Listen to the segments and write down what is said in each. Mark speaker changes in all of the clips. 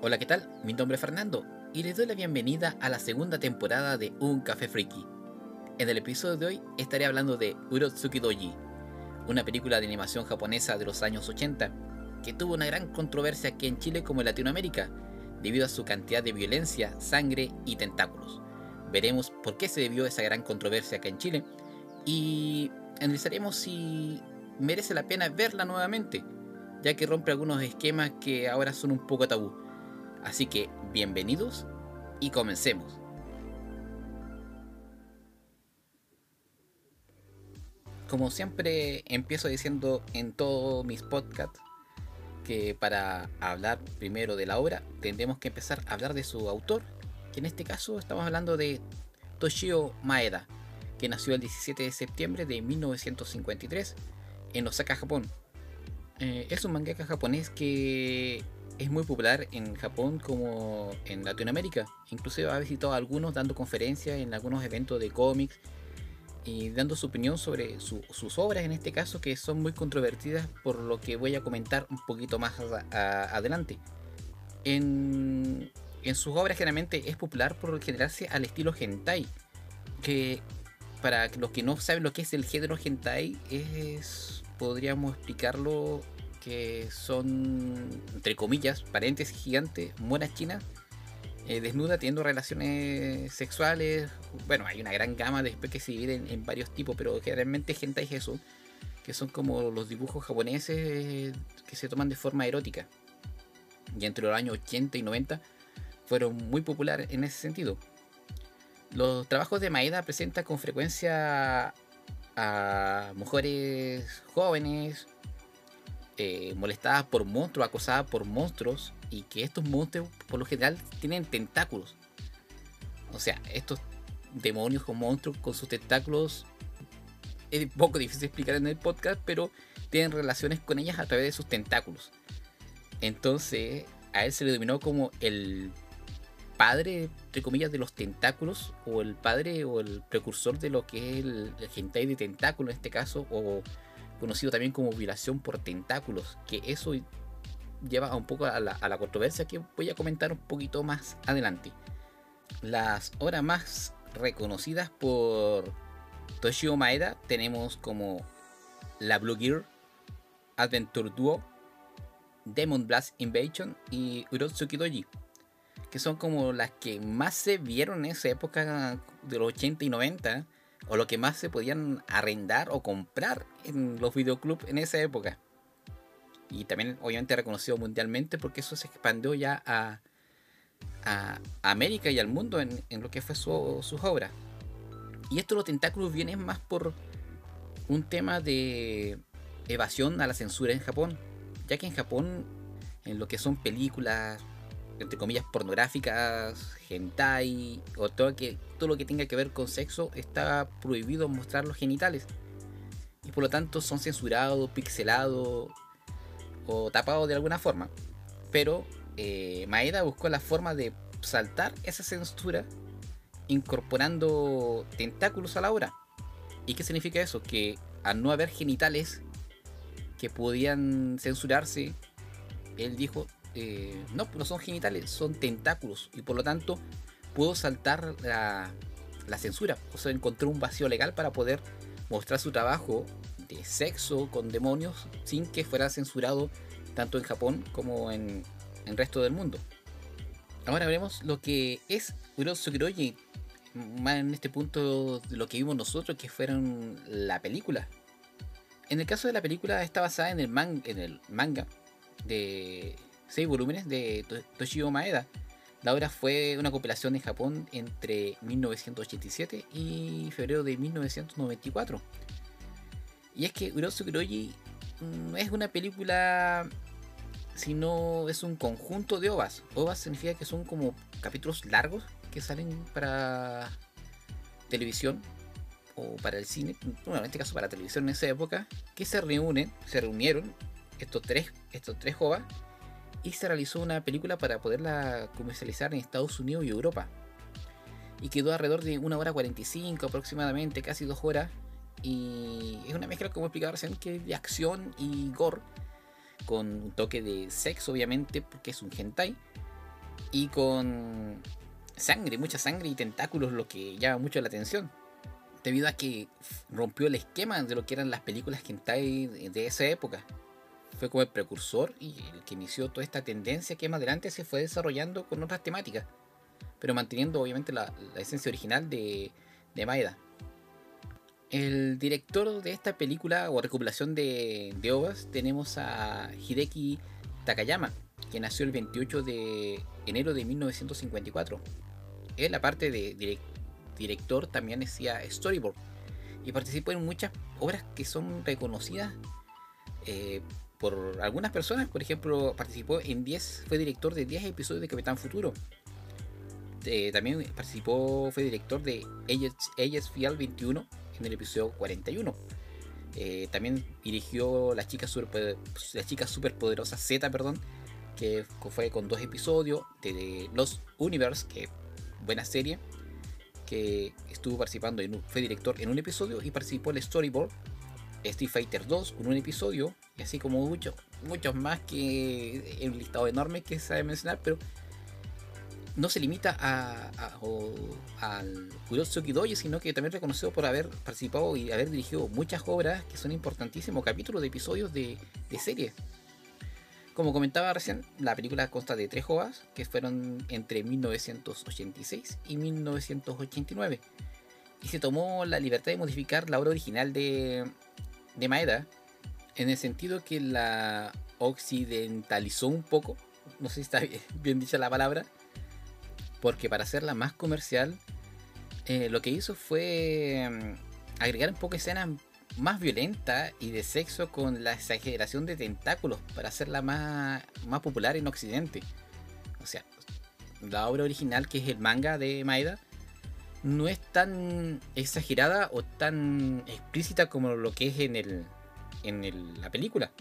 Speaker 1: Hola, ¿qué tal? Mi nombre es Fernando y les doy la bienvenida a la segunda temporada de Un Café Friki. En el episodio de hoy estaré hablando de Urotsuki Doji, una película de animación japonesa de los años 80 que tuvo una gran controversia aquí en Chile como en Latinoamérica, debido a su cantidad de violencia, sangre y tentáculos. Veremos por qué se debió esa gran controversia acá en Chile y analizaremos si merece la pena verla nuevamente, ya que rompe algunos esquemas que ahora son un poco tabú. Así que bienvenidos y comencemos. Como siempre empiezo diciendo en todos mis podcasts que para hablar primero de la obra tendremos que empezar a hablar de su autor, que en este caso estamos hablando de Toshio Maeda, que nació el 17 de septiembre de 1953 en Osaka, Japón. Eh, es un mangaka japonés que es muy popular en Japón como en Latinoamérica. Incluso ha visitado algunos dando conferencias en algunos eventos de cómics y dando su opinión sobre sus obras en este caso que son muy controvertidas por lo que voy a comentar un poquito más adelante. En, en, sus obras generalmente es popular por generarse al estilo hentai, que para los que no saben lo que es el género hentai es podríamos explicarlo que son, entre comillas, paréntesis gigantes, monas chinas, eh, desnudas teniendo relaciones sexuales. Bueno, hay una gran gama después que se dividen en, varios tipos, pero generalmente gente es eso, que son como los dibujos japoneses que se toman de forma erótica. Y entre los años 80 y 90 fueron muy populares en ese sentido. Los trabajos de Maeda presentan con frecuencia a mujeres jóvenes eh, molestadas por monstruos, acosadas por monstruos, y que estos monstruos por lo general tienen tentáculos. O sea, estos demonios o monstruos con sus tentáculos es un poco difícil explicar en el podcast, pero tienen relaciones con ellas a través de sus tentáculos. Entonces, a él se le denominó como el padre, entre comillas, de los tentáculos, o el padre o el precursor de lo que es el, el de tentáculo en este caso, o conocido también como violación por tentáculos, que eso lleva un poco a la, a la controversia que voy a comentar un poquito más adelante. Las obras más reconocidas por Toshio Maeda tenemos como La Blue Gear, Adventure Duo, Demon Blast Invasion y Urotsuki Doji que son como las que más se vieron en esa época de los 80 y 90, o lo que más se podían arrendar o comprar en los videoclubs en esa época. Y también obviamente reconocido mundialmente porque eso se expandió ya a, América y al mundo en, lo que fue su, sus obras. Y esto los tentáculos vienen más por un tema de evasión a la censura en Japón, ya que en Japón en lo que son películas, entre comillas, pornográficas, hentai, o todo, que, todo lo que tenga que ver con sexo, está prohibido mostrar los genitales. Y por lo tanto son censurados, pixelados o tapados de alguna forma. Pero eh, Maeda buscó la forma de saltar esa censura incorporando tentáculos a la obra. ¿Y qué significa eso? Que al no haber genitales que podían censurarse, él dijo, eh, no, no son genitales, son tentáculos y por lo tanto pudo saltar la, censura. O sea, encontró un vacío legal para poder mostrar su trabajo de sexo con demonios sin que fuera censurado tanto en Japón como en el resto del mundo. Ahora veremos lo que es Urotsukiroji, más en este punto lo que vimos nosotros, que fueron la película. En el caso de la película está basada en el, en el manga de seis volúmenes de Toshio Maeda. La obra fue una compilación en Japón entre 1987 y febrero de 1994. Y es que Urotsuki Roji no es una película, sino es un conjunto de ovas. Ovas significa que son como capítulos largos que salen para televisión o para el cine, bueno, en este caso para televisión en esa época, que se reúnen, se reunieron estos tres, estos tres ovas y se realizó una película para poderla comercializar en Estados Unidos y Europa. Y quedó alrededor de una hora 45 aproximadamente, casi dos horas. Y es una mezcla, como explicaba recién, que de acción y gore, con un toque de sexo obviamente, porque es un hentai. y con sangre, mucha sangre y tentáculos, lo que llama mucho la atención. Debido a que rompió el esquema de lo que eran las películas hentai de esa época. Fue como el precursor y el que inició toda esta tendencia que más adelante se fue desarrollando con otras temáticas. Pero manteniendo obviamente la, esencia original de, de Maeda. El director de esta película o recopilación de, de ovas tenemos a Hideki Takayama, que nació el 28 de enero de 1954. Él, aparte de director, también hacía storyboard y participó en muchas obras que son reconocidas eh, por algunas personas. Por ejemplo, participó en 10, fue director de 10 episodios de Capitán Futuro. También participó, fue director de Ages Fial 21 en el episodio 41. Eh, también dirigió La chica super, la chica superpoderosa Z, perdón, que fue con dos episodios de Los Universe, que buena serie, que estuvo participando, en fue director en un episodio y participó en el storyboard Street Fighter 2 con un episodio, y así como muchos, muchos más que en un listado enorme que se sabe mencionar, pero no se limita a, al Kurotsuki Doji, sino que también reconocido por haber participado y haber dirigido muchas obras que son importantísimos capítulos de episodios de, de series. Como comentaba recién, la película consta de tres ovas que fueron entre 1986 y 1989. Y se tomó la libertad de modificar la obra original de, de Maeda en el sentido que la occidentalizó un poco. No sé si está bien dicha la palabra porque para hacerla más comercial, eh, lo que hizo fue mm, agregar un poco escenas más violentas y de sexo con la exageración de tentáculos para hacerla más, más popular en Occidente. O sea, la obra original, que es el manga de Maeda, no es tan exagerada o tan explícita como lo que es en, el, en la película.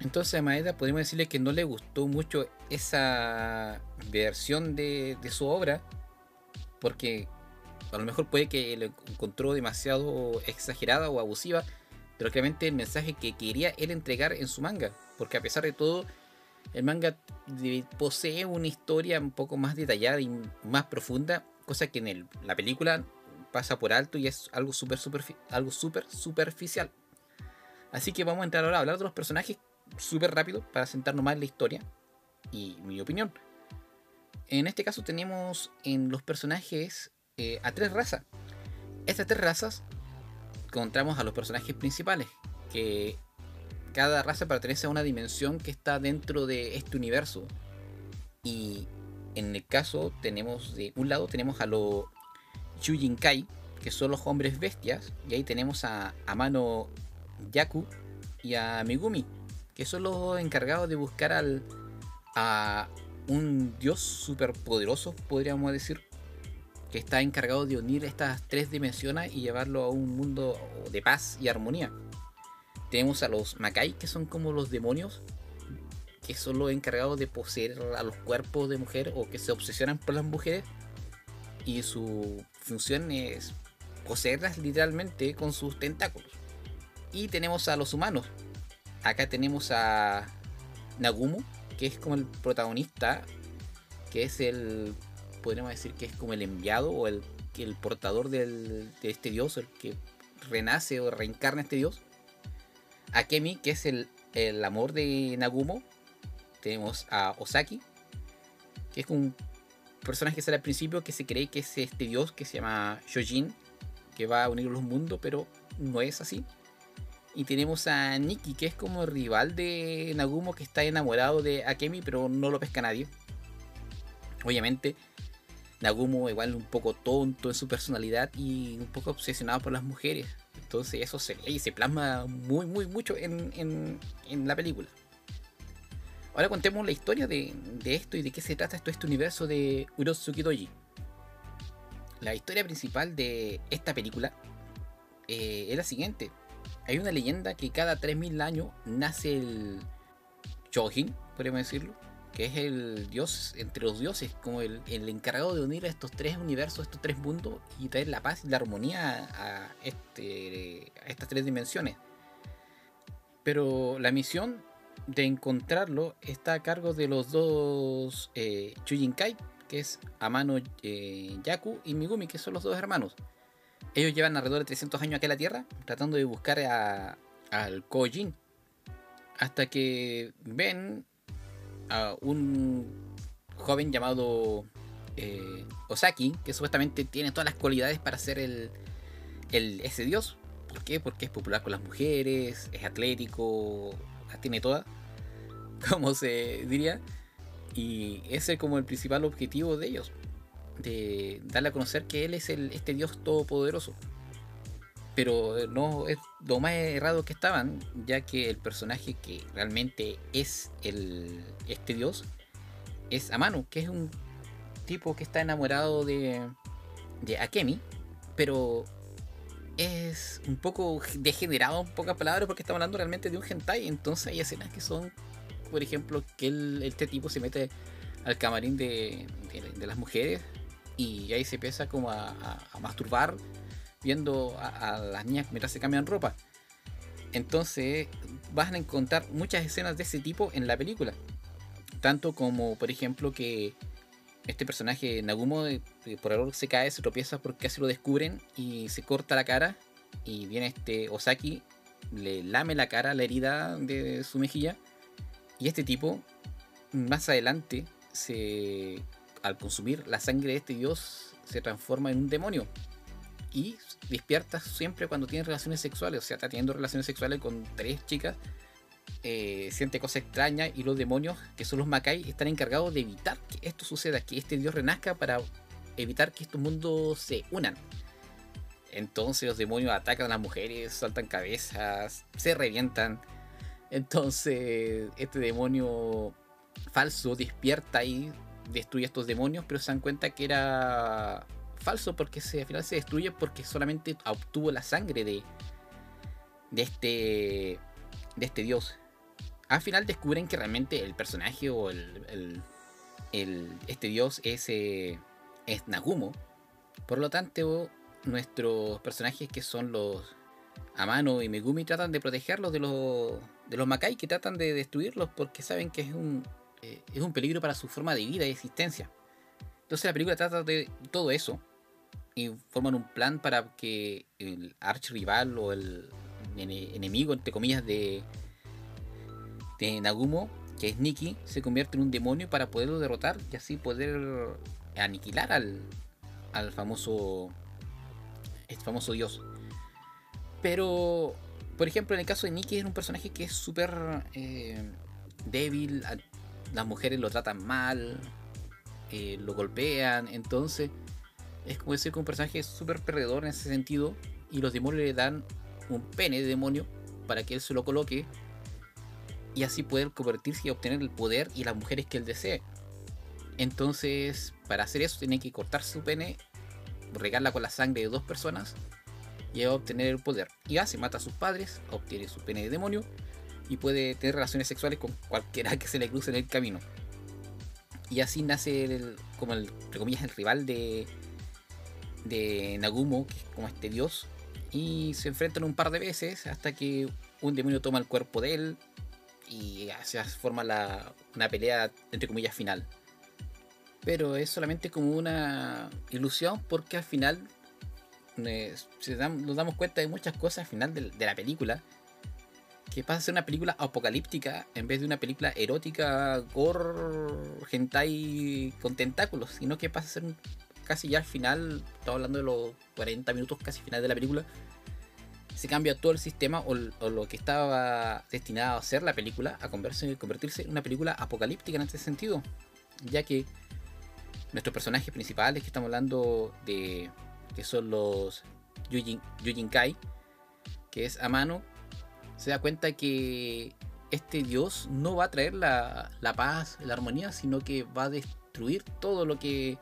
Speaker 1: Entonces a Maeda podemos decirle que no le gustó mucho esa versión de, su obra, porque a lo mejor puede que lo encontró demasiado exagerada o abusiva, pero claramente el mensaje que quería él entregar en su manga, porque a pesar de todo, el manga posee una historia un poco más detallada y más profunda, cosa que en la película pasa por alto y es algo súper algo super superficial. Así que vamos a entrar ahora a hablar de los personajes súper rápido para sentarnos más en la historia y mi opinión. En este caso tenemos en los personajes eh, a tres razas. Estas tres razas encontramos a los personajes principales, que cada raza pertenece a una dimensión que está dentro de este universo. Y en el caso tenemos de un lado tenemos a los Yujinkai, que son los hombres bestias, y ahí tenemos a Amano Yaku y a Megumi, que son los encargados de buscar al, a un dios superpoderoso, podríamos decir, que está encargado de unir estas tres dimensiones y llevarlo a un mundo de paz y armonía. Tenemos a los Makai, que son como los demonios, que son los encargados de poseer a los cuerpos de mujer o que se obsesionan por las mujeres. Y su función es poseerlas literalmente con sus tentáculos. Y tenemos a los humanos, acá tenemos a Nagumo, que es como el protagonista, que es el, podríamos decir que es como el enviado o el, el portador de este dios, el que renace o reencarna este dios. Akemi, que es el, el amor de Nagumo. Tenemos a Osaki, que es un personaje que sale al principio que se cree que es este dios que se llama Shojin, que va a unir los mundos, pero no es así. Y tenemos a Nikki, que es como rival de Nagumo, que está enamorado de Akemi, pero no lo pesca nadie. Obviamente, Nagumo igual un poco tonto en su personalidad y un poco obsesionado por las mujeres. Entonces eso se y se plasma muy, muy mucho en, la película. Ahora contemos la historia de, esto y de qué se trata esto, este universo de Urotsuki Doji. La historia principal de esta película eh, es la siguiente hay una leyenda que cada 3000 años nace el Chojin, podríamos decirlo, que es el dios entre los dioses, como el, encargado de unir a estos tres universos, estos tres mundos y traer la paz y la armonía a, este, estas tres dimensiones. Pero la misión de encontrarlo está a cargo de los dos eh, Chujinkai, que es Amano eh, Yaku y Migumi, que son los dos hermanos. Ellos llevan alrededor de 300 años aquí en la Tierra tratando de buscar a, al Kojin. Hasta que ven a un joven llamado eh, Osaki, que supuestamente tiene todas las cualidades para ser el, el, ese dios. ¿Por qué? Porque es popular con las mujeres, es atlético, las tiene todas, como se diría. Y ese es como el principal objetivo de ellos, de darle a conocer que él es el, este dios todopoderoso. Pero no es lo más errado que estaban, ya que el personaje que realmente es el, este dios es Amano, que es un tipo que está enamorado de, de Akemi, pero es un poco degenerado en pocas palabras porque estamos hablando realmente de un hentai. Entonces hay escenas que son, por ejemplo, que este tipo se mete al camarín de, las mujeres y ahí se empieza como a, masturbar viendo a, las niñas mientras se cambian ropa. Entonces vas a encontrar muchas escenas de ese tipo en la película. Tanto como, por ejemplo, que este personaje Nagumo eh, por error se cae, se tropieza porque casi lo descubren y se corta la cara y viene este Osaki, le lame la cara, la herida de su mejilla y este tipo más adelante se al consumir la sangre de este dios se transforma en un demonio y despierta siempre cuando tiene relaciones sexuales, o sea, está teniendo relaciones sexuales con tres chicas eh, siente cosas extrañas y los demonios, que son los Makai, están encargados de evitar que esto suceda, que este dios renazca para evitar que estos mundos se unan. Entonces los demonios atacan a las mujeres, saltan cabezas, se revientan. Entonces este demonio falso despierta y destruye a estos demonios, pero se dan cuenta que era falso porque se, al final se destruye porque solamente obtuvo la sangre de, de este de este dios. Al final descubren que realmente el personaje o el, este dios es, eh, es Nagumo. Por lo tanto, nuestros personajes que son los Amano y Megumi tratan de protegerlos de los, de los Makai que tratan de destruirlos porque saben que es un, eh, es un peligro para su forma de vida y existencia. Entonces la película trata de todo eso y forman un plan para que el archrival o el enemigo, entre comillas, de, de Nagumo, que es Nikki, se convierte en un demonio para poderlo derrotar y así poder aniquilar al, al famoso, este famoso dios. Pero, por ejemplo, en el caso de Nikki es un personaje que es súper eh, débil, las mujeres lo tratan mal, eh, lo golpean, entonces es como decir que un personaje es súper perdedor en ese sentido y los demonios le dan un pene de demonio para que él se lo coloque y así poder convertirse y obtener el poder y las mujeres que él desee. Entonces, para hacer eso, tiene que cortar su pene, regarla con la sangre de dos personas y obtener el poder. Y así mata a sus padres, obtiene su pene de demonio y puede tener relaciones sexuales con cualquiera que se le cruce en el camino. Y así nace el, como entre comillas, el rival de, de Nagumo, que es como este dios, y se enfrentan un par de veces hasta que un demonio toma el cuerpo de él y se forma la, una pelea entre comillas final. Pero es solamente como una ilusión porque al final eh, nos damos cuenta de muchas cosas al final de, la película. Que pasa a ser una película apocalíptica en vez de una película erótica, gore, hentai con tentáculos, sino que pasa a ser casi ya al final, estamos hablando de los 40 minutos casi final de la película, se cambia todo el sistema o, lo que estaba destinado a ser la película a convertirse, en una película apocalíptica en este sentido, ya que nuestros personajes principales que estamos hablando de que son los Yujin, Kai, que es Amano, se da cuenta que este dios no va a traer la, la paz, la armonía, sino que va a destruir todo lo que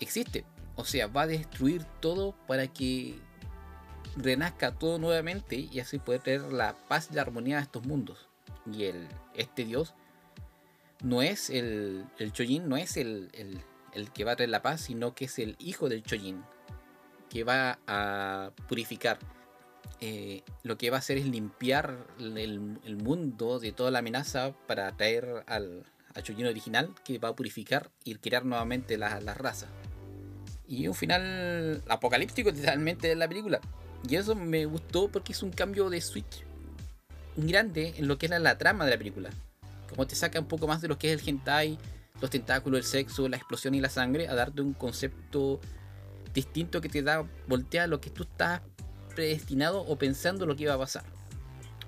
Speaker 1: existe. O sea, va a destruir todo para que renazca todo nuevamente y así poder tener la paz y la armonía de estos mundos. Y el, este dios no es el, el Chojin, no es el, el, que va a traer la paz, sino que es el hijo del Chojin, que va a purificar eh, lo que va a hacer es limpiar el, mundo de toda la amenaza para traer al, al original que va a purificar y crear nuevamente la, la raza. Y un final apocalíptico literalmente de la película. Y eso me gustó porque es un cambio de switch grande en lo que era la trama de la película. Como te saca un poco más de lo que es el hentai, los tentáculos, el sexo, la explosión y la sangre, a darte un concepto distinto que te da, voltea lo que tú estás predestinado o pensando lo que iba a pasar.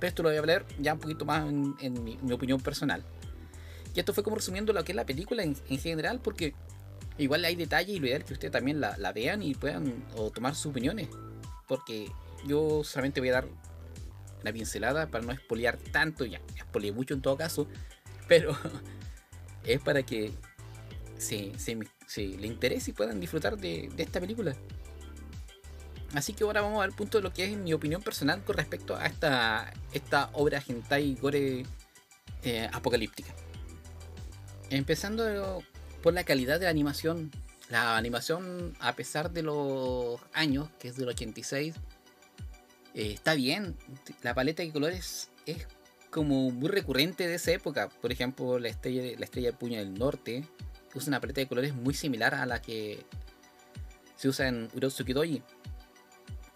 Speaker 1: Pero esto lo voy a hablar ya un poquito más en, mi, opinión personal. Y esto fue como resumiendo lo que es la película en, general, porque igual hay detalles y lo ideal es que ustedes también la, vean y puedan tomar sus opiniones. Porque yo solamente voy a dar la pincelada para no espolear tanto, ya, mucho en todo caso, pero es para que se, le interese y puedan disfrutar de, esta película. Así que ahora vamos al punto de lo que es mi opinión personal con respecto a esta, esta obra hentai gore eh, apocalíptica. Empezando por la calidad de la animación. La animación, a pesar de los años, que es del 86, eh, está bien. La paleta de colores es como muy recurrente de esa época. Por ejemplo, la estrella, la estrella puño del norte usa una paleta de colores muy similar a la que se usa en Urotsuki Doji.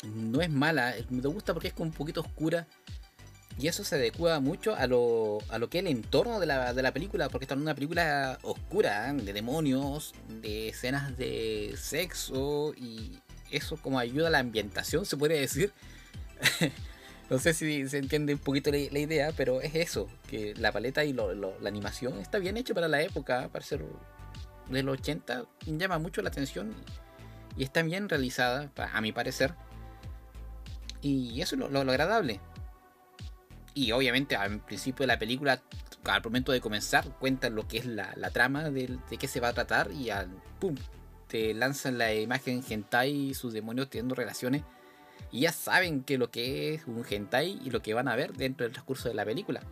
Speaker 1: No es mala, me gusta porque es un poquito oscura. Y eso se adecua mucho a lo, a lo que es el entorno de la, de la película, porque está en una película oscura, ¿eh? de demonios, de escenas de sexo, y eso como ayuda a la ambientación, se puede decir. no sé si se entiende un poquito la, idea, pero es eso, que la paleta y la animación está bien hecha para la época, para ser de los 80, llama mucho la atención y está bien realizada, a mi parecer. Y eso es lo, agradable. Y obviamente al principio de la película, al momento de comenzar, cuentan lo que es la, trama de, qué se va a tratar y al pum, te lanzan la imagen hentai y sus demonios teniendo relaciones y ya saben que lo que es un hentai y lo que van a ver dentro del transcurso de la película.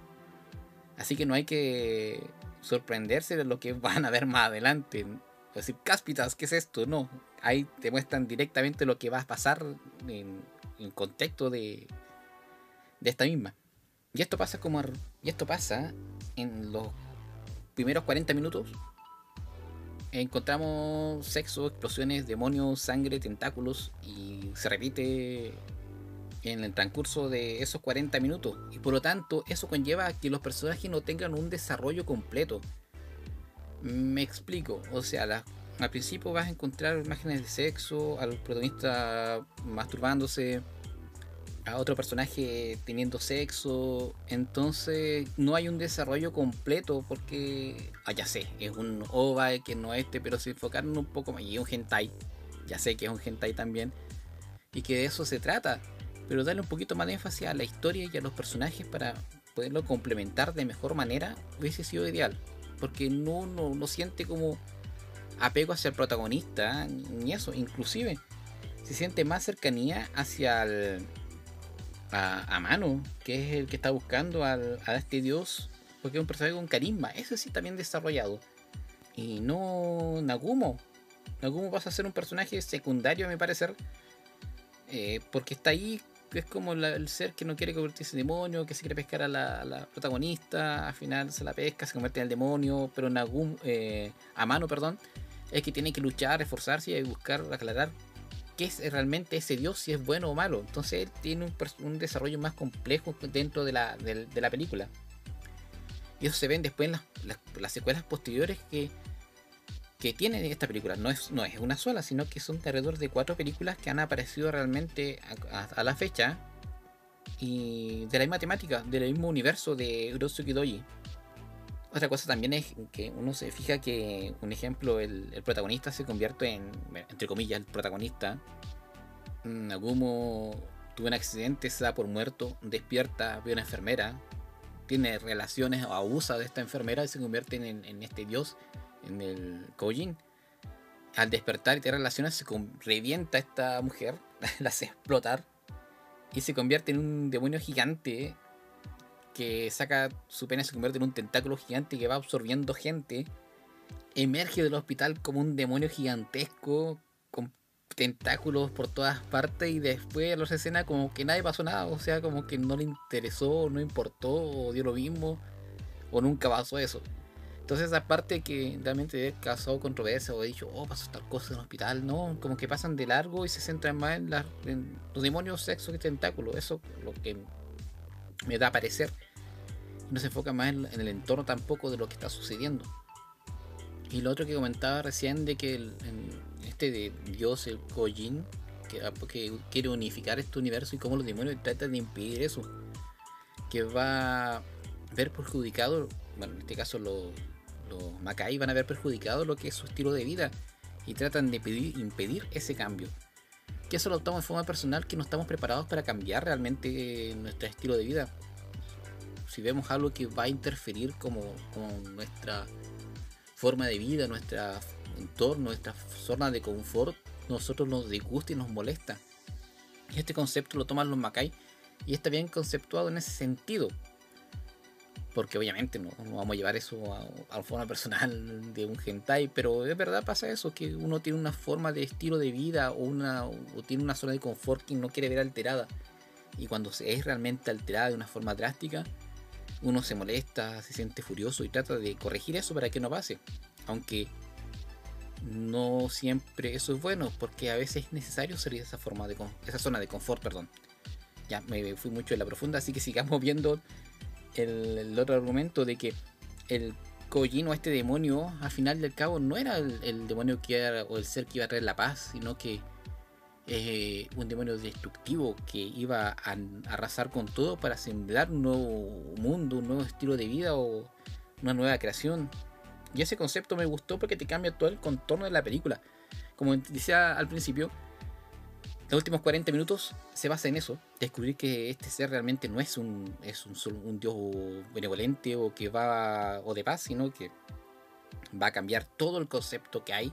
Speaker 1: Así que no hay que sorprenderse de lo que van a ver más adelante. Decir, cáspitas, ¿qué es esto? No, ahí te muestran directamente lo que va a pasar en, en contexto de, de esta misma. Y esto pasa como y esto pasa en los primeros 40 minutos encontramos sexo, explosiones, demonios, sangre, tentáculos y se repite en el transcurso de esos 40 minutos. Y por lo tanto, eso conlleva a que los personajes no tengan un desarrollo completo. Me explico, o sea, al principio vas a encontrar imágenes de sexo, al protagonista masturbándose, a otro personaje teniendo sexo. Entonces no hay un desarrollo completo porque, ah, ya sé, es un OVA que no es este, pero si enfocaron un poco más, y un hentai, ya sé que es un hentai también, y que de eso se trata, pero darle un poquito más de énfasis a la historia y a los personajes para poderlo complementar de mejor manera hubiese sido ideal, porque no, no, no siente como apego hacia el protagonista, ni eso, inclusive se siente más cercanía hacia el, a, Mano, que es el que está buscando al, a este dios, porque es un personaje con carisma, eso sí bien desarrollado. Y no Nagumo. Nagumo pasa a ser un personaje secundario, a mi parecer, eh, porque está ahí, es como el ser que no quiere convertirse en demonio, que se quiere pescar a la, protagonista, al final se la pesca, se convierte en el demonio, pero Nagumo, eh, a Mano, perdón, es que tiene que luchar, esforzarse y buscar aclarar qué es realmente ese dios, si es bueno o malo. Entonces él tiene un, desarrollo más complejo dentro de la, película. Y eso se ven después en las, secuelas posteriores que, que tiene esta película. No es, no es una sola, sino que son alrededor de cuatro películas que han aparecido realmente a, la fecha. Y de la misma temática, del mismo universo de Urosuki Doji. Otra cosa también es que uno se fija que, un ejemplo, el, protagonista se convierte en, entre comillas, el protagonista. Nagumo tuvo un accidente, se da por muerto, despierta, ve una enfermera, tiene relaciones o abusa de esta enfermera y se convierte en, este dios, en el Kojin. Al despertar y tener relaciones, se revienta a esta mujer, la hace explotar y se convierte en un demonio gigante que saca su pene, se convierte en un tentáculo gigante que va absorbiendo gente. Emerge del hospital como un demonio gigantesco con tentáculos por todas partes y después la otra escena como que nadie pasó nada, o sea, como que no le interesó, no importó, o dio lo mismo, o nunca pasó eso. Entonces esa parte que realmente causado controversia o he dicho, oh, pasó tal cosa en el hospital, no, como que pasan de largo y se centran más en, los demonios, sexo que tentáculos, eso es lo que me da a parecer. No se enfoca más en, el entorno tampoco de lo que está sucediendo. Y lo otro que comentaba recién de que el, este de Dios, el Kojin, que, ah, que, quiere unificar este universo y cómo los demonios tratan de impedir eso. Que va a ver perjudicado, bueno, en este caso los los Makai van a ver perjudicado lo que es su estilo de vida y tratan de impedir ese cambio. Que eso lo tomamos de forma personal, que no estamos preparados para cambiar realmente nuestro estilo de vida. Si vemos algo que va a interferir como, con nuestra forma de vida, nuestro entorno, nuestra zona de confort, nosotros nos disgusta y nos molesta. Y este concepto lo toman los Makai y está bien conceptuado en ese sentido porque obviamente no, vamos a llevar eso a, a, forma personal de un hentai, pero es verdad pasa eso, que uno tiene una forma de estilo de vida o, una, o tiene una zona de confort que no quiere ver alterada. Y cuando es realmente alterada de una forma drástica, uno se molesta, se siente furioso y trata de corregir eso para que no pase. Aunque no siempre eso es bueno, porque a veces es necesario salir de esa, forma de, esa zona de confort. Perdón. Ya me fui mucho en la profunda, así que sigamos viendo el, otro argumento de que el Kojin este demonio, al final del cabo, no era el, demonio que era, o el ser que iba a traer la paz, sino que eh, un demonio destructivo que iba a arrasar con todo para sembrar un nuevo mundo, un nuevo estilo de vida o una nueva creación. Y ese concepto me gustó porque te cambia todo el contorno de la película. Como decía al principio, los últimos 40 minutos se basa en eso, descubrir que este ser realmente no es un, es un, dios benevolente o que va o de paz, sino que va a cambiar todo el concepto que hay,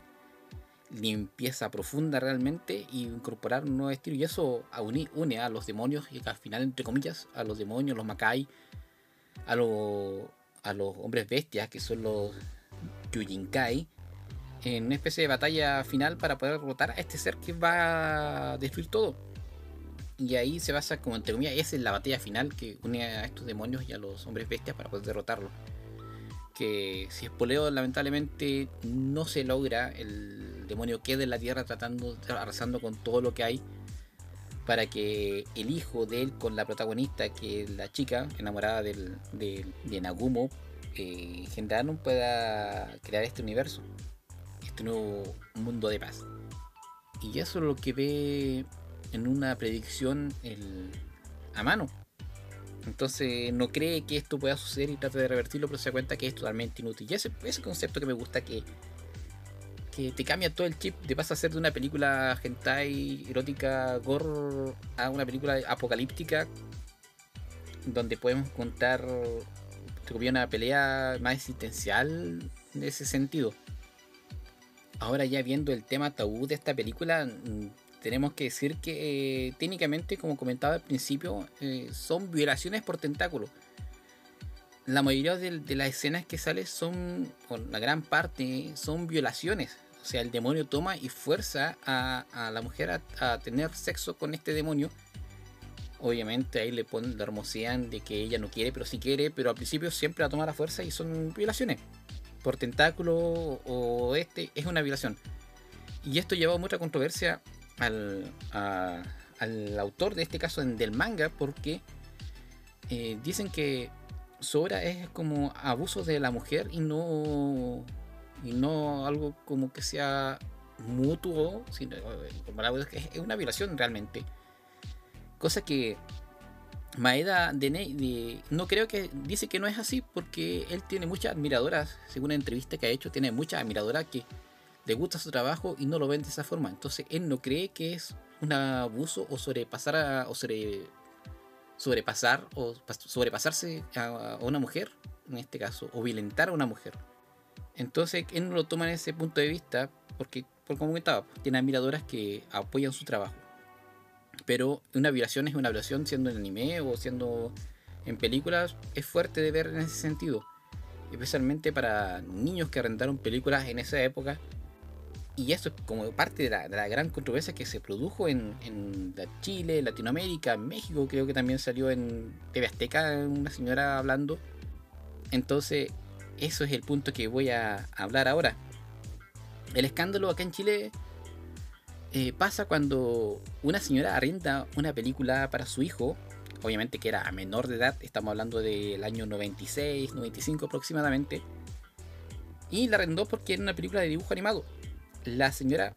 Speaker 1: limpieza profunda realmente y incorporar un nuevo estilo. Y eso une a los demonios y al final, entre comillas, a los demonios, los Makai, a, a los hombres bestias que son los Yujinkai en una especie de batalla final para poder derrotar a este ser que va a destruir todo. Y ahí se basa como entre comillas, esa es la batalla final que une a estos demonios y a los hombres bestias para poder derrotarlo. Que si es poleo lamentablemente no se logra, el demonio queda en la tierra tratando, arrasando con todo lo que hay para que el hijo de él con la protagonista, que es la chica enamorada del, de, Nagumo, eh, pueda crear este universo este nuevo mundo de paz. Y eso es lo que ve en una predicción a mano. Entonces no cree que esto pueda suceder y trata de revertirlo, pero se da cuenta que es totalmente inútil. Y ese, ese concepto que me gusta que, que te cambia todo el chip de pasar a ser de una película hentai erótica gore a una película apocalíptica donde podemos contar una pelea más existencial en ese sentido ahora ya viendo el tema tabú de esta película, mm, tenemos que decir que eh, técnicamente, como comentaba al principio, eh, son violaciones por tentáculo. La mayoría de, las escenas que salen son, con la gran parte, son violaciones. O sea, el demonio toma y fuerza a, la mujer a, tener sexo con este demonio. Obviamente ahí le ponen, la hermosean de que ella no quiere, pero sí quiere, pero al principio siempre la toma la fuerza y son violaciones por tentáculo o este es una violación. Y esto llevó mucha controversia al, al autor de este caso del manga porque eh, dicen que su obra es como abuso de la mujer y no, y no algo como que sea mutuo, sino eh, es una violación realmente. Cosa que Maeda de, no creo que dice que no es así porque él tiene muchas admiradoras, según una entrevista que ha hecho, tiene muchas admiradoras que le gusta su trabajo y no lo ven de esa forma. Entonces él no cree que es un abuso o sobrepasar a, o sobre, sobrepasar o sobrepasarse a, una mujer, en este caso, o violentar a una mujer. Entonces él no lo toma en ese punto de vista porque, por como comentaba, tiene admiradoras que apoyan su trabajo. Pero una violación es una violación siendo en anime o siendo en películas. Es fuerte de ver en ese sentido. Especialmente para niños que arrendaron películas en esa época. Y eso es como parte de la, gran controversia que se produjo en, en Chile, Latinoamérica, México, creo que también salió en TV Azteca una señora hablando. Entonces, eso es el punto que voy a hablar ahora. El escándalo acá en Chile eh, pasa cuando una señora arrenda una película para su hijo, obviamente que era a menor de edad, estamos hablando del año 96, 95 aproximadamente, y la arrendó porque era una película de dibujo animado la señora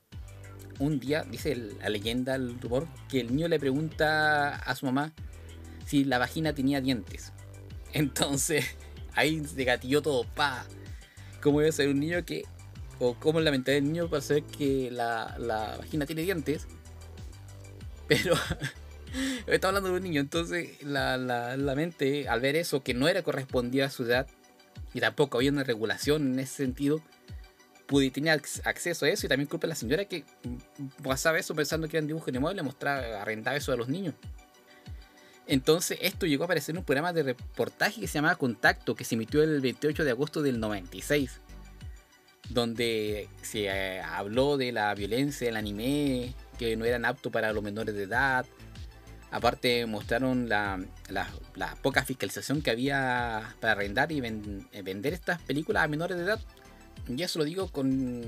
Speaker 1: un día, dice la leyenda, el rumor, que el niño le pregunta a su mamá si la vagina tenía dientes. Entonces, ahí se gatilló todo, pa. ¿Cómo debe ser un niño que, o cómo la mente del niño para saber que la, vagina tiene dientes? Pero, está hablando de un niño, entonces la, la mente, al ver eso, que no era correspondida a su edad, y tampoco había una regulación en ese sentido, pude, tenía acceso a eso y también culpa a la señora que pasaba eso pensando que era un dibujo animado y le mostraba, arrendaba eso a los niños. Entonces esto llegó a aparecer en un programa de reportaje que se llamaba Contacto, que se emitió el 28 de agosto del 96, donde se eh, habló de la violencia del anime, que no eran aptos para los menores de edad. Aparte mostraron la, poca fiscalización que había para arrendar y vender estas películas a menores de edad y eso lo digo con.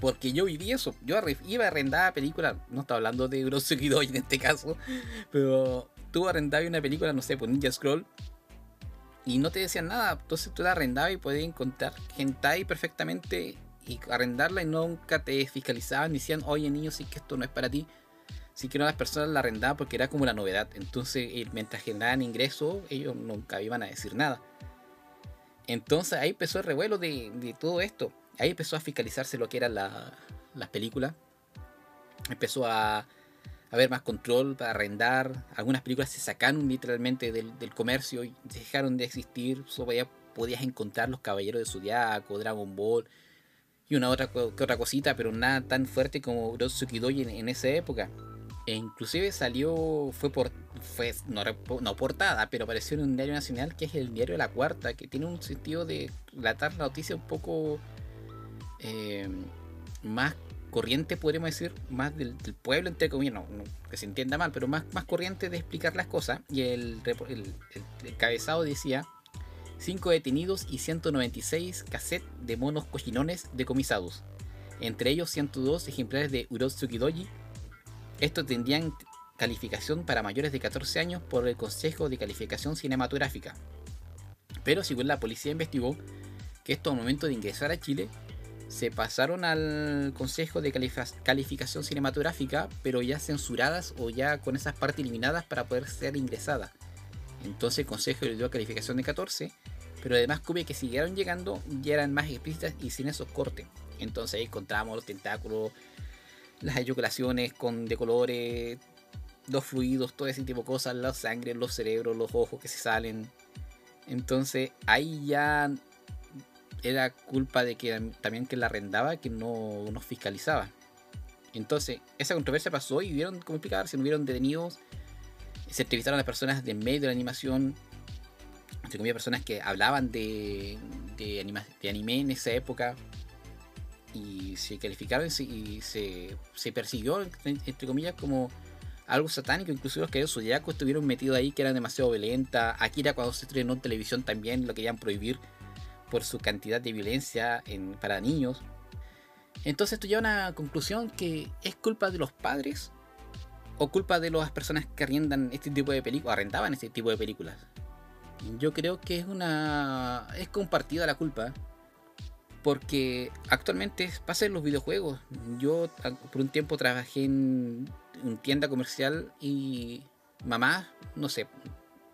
Speaker 1: Porque yo viví eso. Yo iba a arrendar películas. No estaba hablando de Grosso en este caso. Pero tú arrendabas una película, no sé, por Ninja Scroll. Y no te decían nada. Entonces tú la arrendabas y podías encontrar gente ahí perfectamente. Y arrendarla y nunca te fiscalizaban. Ni decían, oye niño, sí que esto no es para ti. Sí que no las personas la arrendaban porque era como la novedad. Entonces, mientras generaban ingresos, ellos nunca iban a decir nada. Entonces ahí empezó el revuelo de, todo esto. Ahí empezó a fiscalizarse lo que eran las películas. Empezó a, haber más control para arrendar. Algunas películas se sacaron literalmente del, comercio y dejaron de existir. Solo podías encontrar los Caballeros de Zodiaco, Dragon Ball y una otra, otra cosita, pero nada tan fuerte como Grosso Doji en esa época. E inclusive salió, fue por, fue no, portada, pero apareció en un diario nacional que es el diario de la cuarta, que tiene un sentido de relatar la noticia un poco eh, más corriente, podríamos decir, más del, pueblo, entre comillas, que se entienda mal, pero más, más corriente de explicar las cosas. Y el, el, el cabezado decía 5 detenidos y 196 cassettes de monos cochinones decomisados. Entre ellos 102 ejemplares de Urotsuki Doji estos tendrían calificación para mayores de 14 años por el Consejo de Calificación Cinematográfica. Pero según la policía investigó que estos al momento de ingresar a Chile se pasaron al Consejo de Calificación Cinematográfica, pero ya censuradas o ya con esas partes eliminadas para poder ser ingresadas. Entonces el Consejo le dio calificación de 14, pero además copias que siguieron llegando ya eran más explícitas y sin esos cortes. Entonces ahí encontramos los tentáculos, las eyaculaciones con de colores, los fluidos, todo ese tipo de cosas, la sangre, los cerebros, los ojos que se salen. Entonces ahí ya era culpa de que también que la arrendaba, que no nos fiscalizaba. Entonces, esa controversia pasó y vieron, como explicar, se hubieron detenidos, se entrevistaron a las personas de medio de la animación, entre comillas, personas que hablaban de, de, de anime en esa época, y se calificaron y se, se, persiguió, entre comillas, como algo satánico. Incluso los que zodiacos estuvieron metidos ahí, que eran demasiado violentas. Akira, cuando se estrenó en televisión, también lo querían prohibir por su cantidad de violencia en, para niños. Entonces, esto lleva a una conclusión que es culpa de los padres o culpa de las personas que arrendan este tipo de películas, arrendaban este tipo de películas. Yo creo que es una. es compartida la culpa porque actualmente pasa en los videojuegos. Yo por un tiempo trabajé en una tienda comercial y mamá, no sé,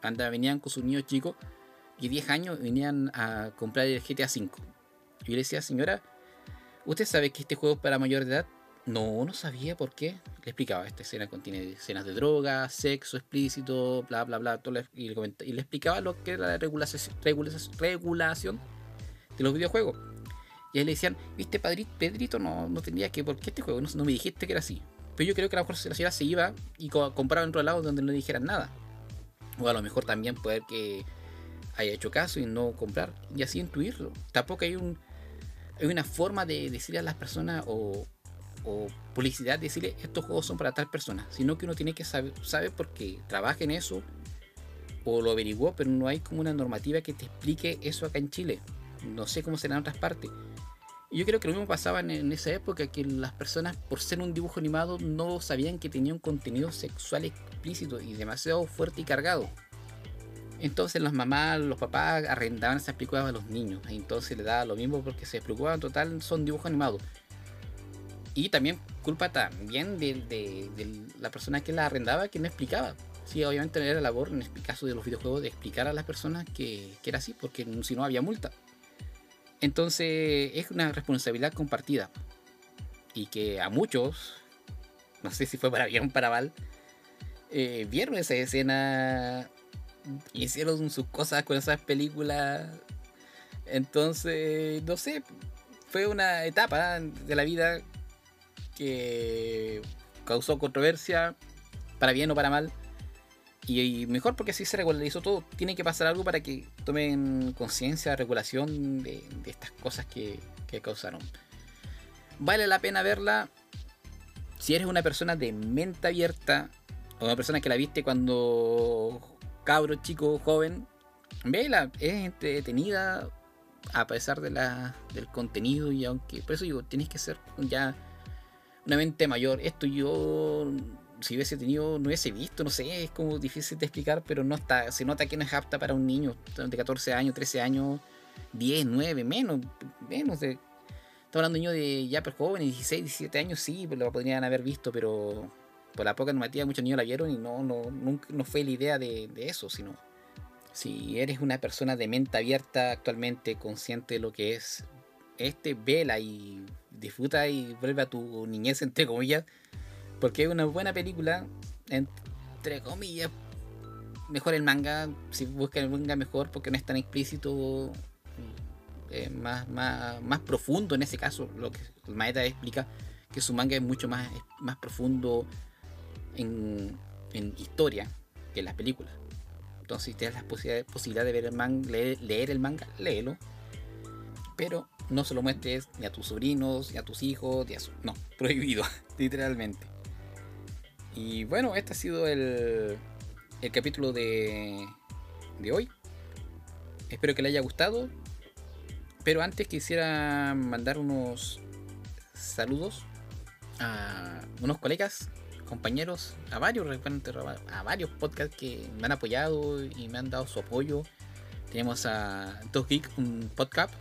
Speaker 1: anda, venían con sus niños chicos y 10 años venían a comprar el GTA V. Y yo le decía, señora, ¿usted sabe que este juego es para mayor de edad? No, no sabía por qué. Le explicaba, esta escena contiene escenas de droga, sexo explícito, bla, bla, bla. le y, le explicaba lo que era la regulación, regulación de los videojuegos. Y ahí le decían, viste, Pedrito, no, no tendría que, ¿por qué este juego? No, me dijiste que era así. Pero yo creo que a lo mejor la ciudad se iba y compraba en otro lado donde no le dijeran nada. O a lo mejor también puede que haya hecho caso y no comprar. Y así intuirlo. Tampoco hay un. hay una forma de decirle a las personas o, publicidad decirle estos juegos son para tal persona, sino que uno tiene que saber, sabe porque trabaja en eso o lo averiguó, pero no hay como una normativa que te explique eso acá en Chile. No sé cómo será en otras partes. Y yo creo que lo mismo pasaba en, esa época, que las personas, por ser un dibujo animado, no sabían que tenía un contenido sexual explícito y demasiado fuerte y cargado. Entonces las mamás, los papás arrendaban esas películas a los niños. Entonces le daba lo mismo porque se preocupaban total, son dibujos animados. Y también culpa también de, la persona que la arrendaba que no explicaba. Sí, obviamente era labor, en este caso de los videojuegos, de explicar a las personas que, que era así, porque si no había multa. Entonces es una responsabilidad compartida. Y que a muchos, no sé si fue para bien o para mal, eh, vieron esa escena, hicieron sus cosas con esas películas. Entonces, no sé, fue una etapa de la vida que causó controversia, para bien o para mal. Y, mejor porque así se regularizó todo. Tiene que pasar algo para que tomen conciencia, regulación de, estas cosas que, causaron. Vale la pena verla si eres una persona de mente abierta o una persona que la viste cuando cabro, chico, joven. Vela, es entretenida a pesar de la, del contenido y aunque, por eso digo, tienes que ser ya una mente mayor. Esto yo, si hubiese tenido, no hubiese visto, no sé, es como difícil de explicar, pero no está, se nota que no es apta para un niño de 14 años, 13 años, 10, 9, menos, menos de... Estamos hablando de niños de ya pero jóvenes, 16, 17 años, sí, lo podrían haber visto, pero por la poca normativa muchos niños la vieron y no, no, nunca, no fue la idea de, eso, sino si eres una persona de mente abierta actualmente, consciente de lo que es este, vela y disfruta y vuelve a tu niñez, entre comillas, porque es una buena película, entre comillas. Mejor el manga, si buscan el manga mejor, porque no es tan explícito, eh, más, más, más profundo en ese caso. Lo que el Maeta explica, que su manga es mucho más, más profundo en, historia que en las películas. Entonces, si tienes la posibilidad, de ver el manga, leer, el manga, léelo. Pero no se lo muestres ni a tus sobrinos, ni a tus hijos, ni. No, prohibido, literalmente. Y bueno, este ha sido el, el capítulo de, de hoy. Espero que le haya gustado. Pero antes quisiera mandar unos saludos a unos colegas, compañeros, a varios, a varios podcasts que me han apoyado y me han dado su apoyo. Tenemos a Dos Geek, un podcast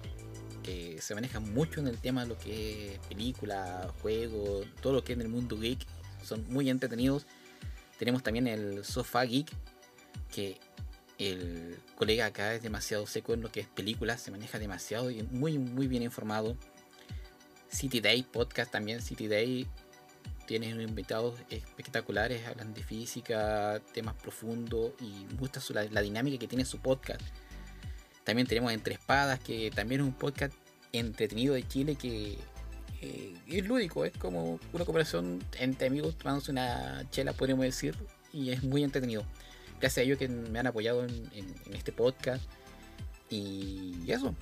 Speaker 1: que se maneja mucho en el tema de lo que es película, juego, todo lo que es en el mundo geek. Son muy entretenidos. Tenemos también el Sofá Geek, que el colega acá es demasiado seco en lo que es películas, se maneja demasiado y muy, muy bien informado. City Day Podcast también, City Day tiene invitados espectaculares, hablan de física, temas profundos y muestra la, dinámica que tiene su podcast también tenemos Entre Espadas, que también es un podcast entretenido de Chile que eh, es lúdico, es como una conversación entre amigos tomándose una chela, podríamos decir, y es muy entretenido. Gracias a ellos que me han apoyado en, este podcast. Y eso.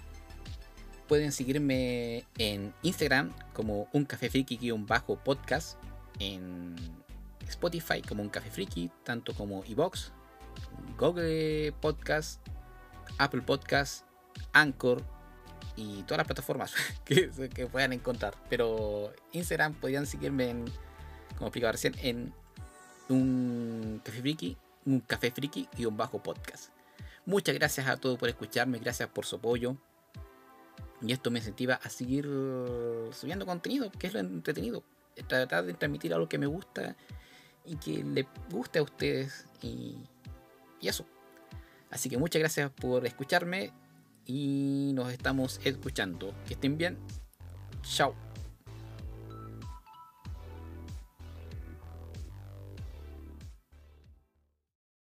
Speaker 1: Pueden seguirme en Instagram como un café friki-bajo podcast. En Spotify como un café friki, tanto como Evox, Google Podcast Apple Podcast, Anchor y todas las plataformas que, puedan encontrar. Pero Instagram podrían seguirme en, como explicaba recién, en un café friki, un café friki y un bajo podcast. Muchas gracias a todos por escucharme, gracias por su apoyo. Y esto me incentiva a seguir subiendo contenido, que es lo entretenido. Tratar de transmitir algo que me gusta y que le guste a ustedes. Y, eso. Así que muchas gracias por escucharme y nos estamos escuchando. Que estén bien. Chao.